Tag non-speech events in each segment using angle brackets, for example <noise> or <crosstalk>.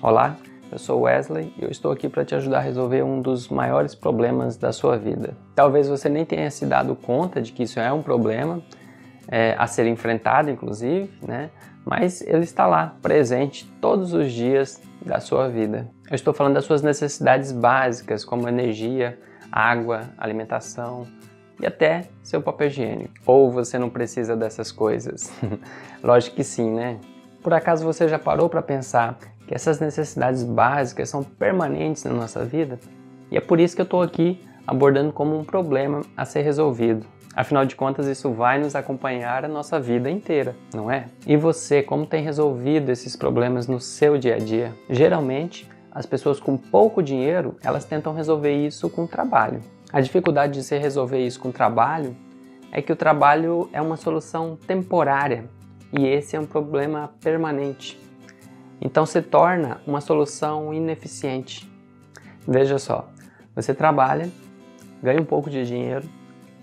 Olá, eu sou Wesley e eu estou aqui para te ajudar a resolver um dos maiores problemas da sua vida. Talvez você nem tenha se dado conta de que isso é um problema é, a ser enfrentado, inclusive, né? Mas ele está lá, presente todos os dias da sua vida. Eu estou falando das suas necessidades básicas, como energia, água, alimentação e até seu papel higiênico. Ou você não precisa dessas coisas? <laughs> Lógico que sim, né? Por acaso você já parou para pensar que essas necessidades básicas são permanentes na nossa vida? E é por isso que eu estou aqui abordando como um problema a ser resolvido. Afinal de contas, isso vai nos acompanhar a nossa vida inteira, não é? E você, como tem resolvido esses problemas no seu dia a dia? Geralmente, as pessoas com pouco dinheiro, elas tentam resolver isso com trabalho. A dificuldade de se resolver isso com trabalho é que o trabalho é uma solução temporária e esse é um problema permanente. Então se torna uma solução ineficiente. Veja só, você trabalha, ganha um pouco de dinheiro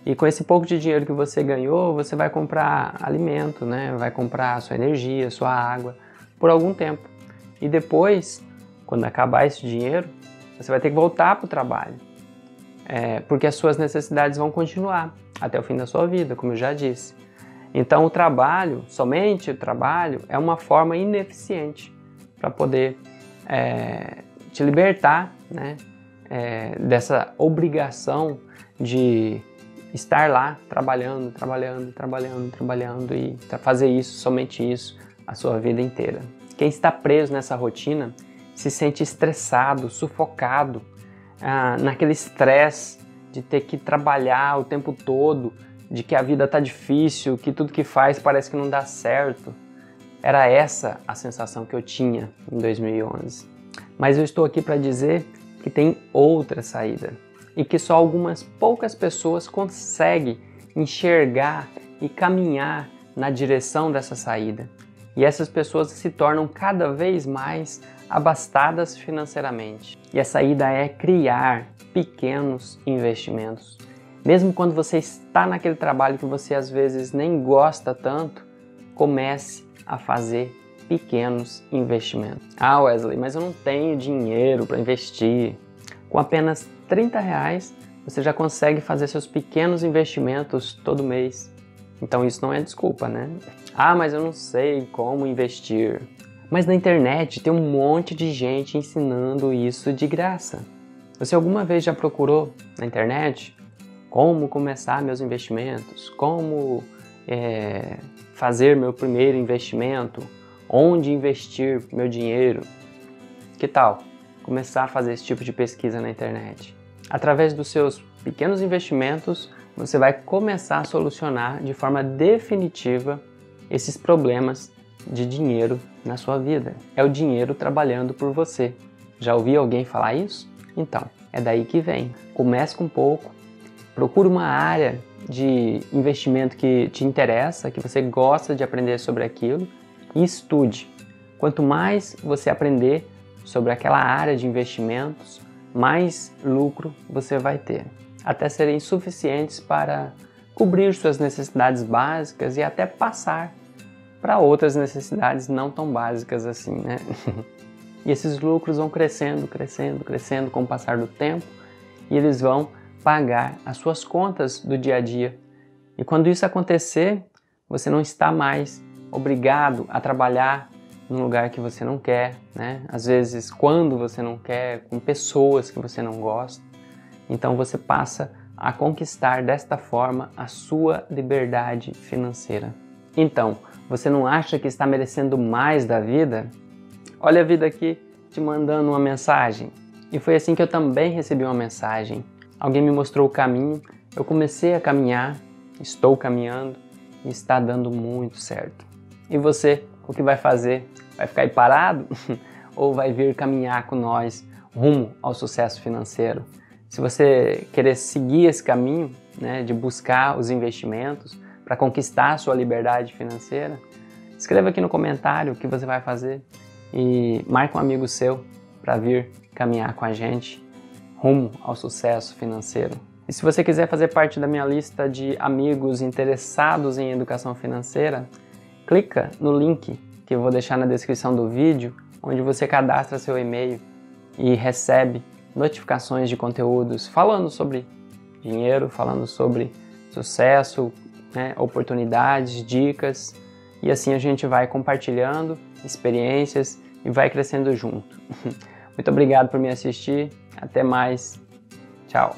e com esse pouco de dinheiro que você ganhou, você vai comprar alimento, né? Vai comprar sua energia, sua água por algum tempo. E depois, quando acabar esse dinheiro, você vai ter que voltar para o trabalho, é, porque as suas necessidades vão continuar até o fim da sua vida, como eu já disse. Então, o trabalho, somente o trabalho, é uma forma ineficiente para poder é, te libertar né, é, dessa obrigação de estar lá trabalhando, trabalhando, trabalhando, trabalhando e fazer isso, somente isso, a sua vida inteira. Quem está preso nessa rotina se sente estressado, sufocado, ah, naquele estresse de ter que trabalhar o tempo todo, de que a vida tá difícil, que tudo que faz parece que não dá certo. Era essa a sensação que eu tinha em 2011. Mas eu estou aqui para dizer que tem outra saída e que só algumas poucas pessoas conseguem enxergar e caminhar na direção dessa saída. E essas pessoas se tornam cada vez mais abastadas financeiramente. E a saída é criar pequenos investimentos. Mesmo quando você está naquele trabalho que você às vezes nem gosta tanto, comece a fazer pequenos investimentos. Ah, Wesley, mas eu não tenho dinheiro para investir. Com apenas 30 reais, você já consegue fazer seus pequenos investimentos todo mês. Então isso não é desculpa, né? Ah, mas eu não sei como investir. Mas na internet tem um monte de gente ensinando isso de graça. Você alguma vez já procurou na internet como começar meus investimentos, como é, fazer meu primeiro investimento, onde investir meu dinheiro. Que tal começar a fazer esse tipo de pesquisa na internet? Através dos seus pequenos investimentos, você vai começar a solucionar de forma definitiva esses problemas de dinheiro na sua vida. É o dinheiro trabalhando por você. Já ouviu alguém falar isso? Então, é daí que vem. Comece com pouco, Procure uma área de investimento que te interessa, que você gosta de aprender sobre aquilo e estude. Quanto mais você aprender sobre aquela área de investimentos, mais lucro você vai ter, até serem suficientes para cobrir suas necessidades básicas e até passar para outras necessidades não tão básicas assim, né? <laughs> e esses lucros vão crescendo, crescendo, crescendo com o passar do tempo e eles vão pagar as suas contas do dia a dia. E quando isso acontecer, você não está mais obrigado a trabalhar num lugar que você não quer, né? Às vezes quando você não quer, com pessoas que você não gosta. Então você passa a conquistar desta forma a sua liberdade financeira. Então, você não acha que está merecendo mais da vida? Olha a vida aqui te mandando uma mensagem. E foi assim que eu também recebi uma mensagem alguém me mostrou o caminho, eu comecei a caminhar, estou caminhando e está dando muito certo. E você, o que vai fazer? Vai ficar aí parado <laughs> ou vai vir caminhar com nós rumo ao sucesso financeiro? Se você querer seguir esse caminho, né, de buscar os investimentos para conquistar a sua liberdade financeira, escreva aqui no comentário o que você vai fazer e marque um amigo seu para vir caminhar com a gente rumo ao sucesso financeiro. E se você quiser fazer parte da minha lista de amigos interessados em educação financeira, clica no link que eu vou deixar na descrição do vídeo, onde você cadastra seu e-mail e recebe notificações de conteúdos falando sobre dinheiro, falando sobre sucesso, né, oportunidades, dicas e assim a gente vai compartilhando experiências e vai crescendo junto. <laughs> Muito obrigado por me assistir. Até mais. Tchau.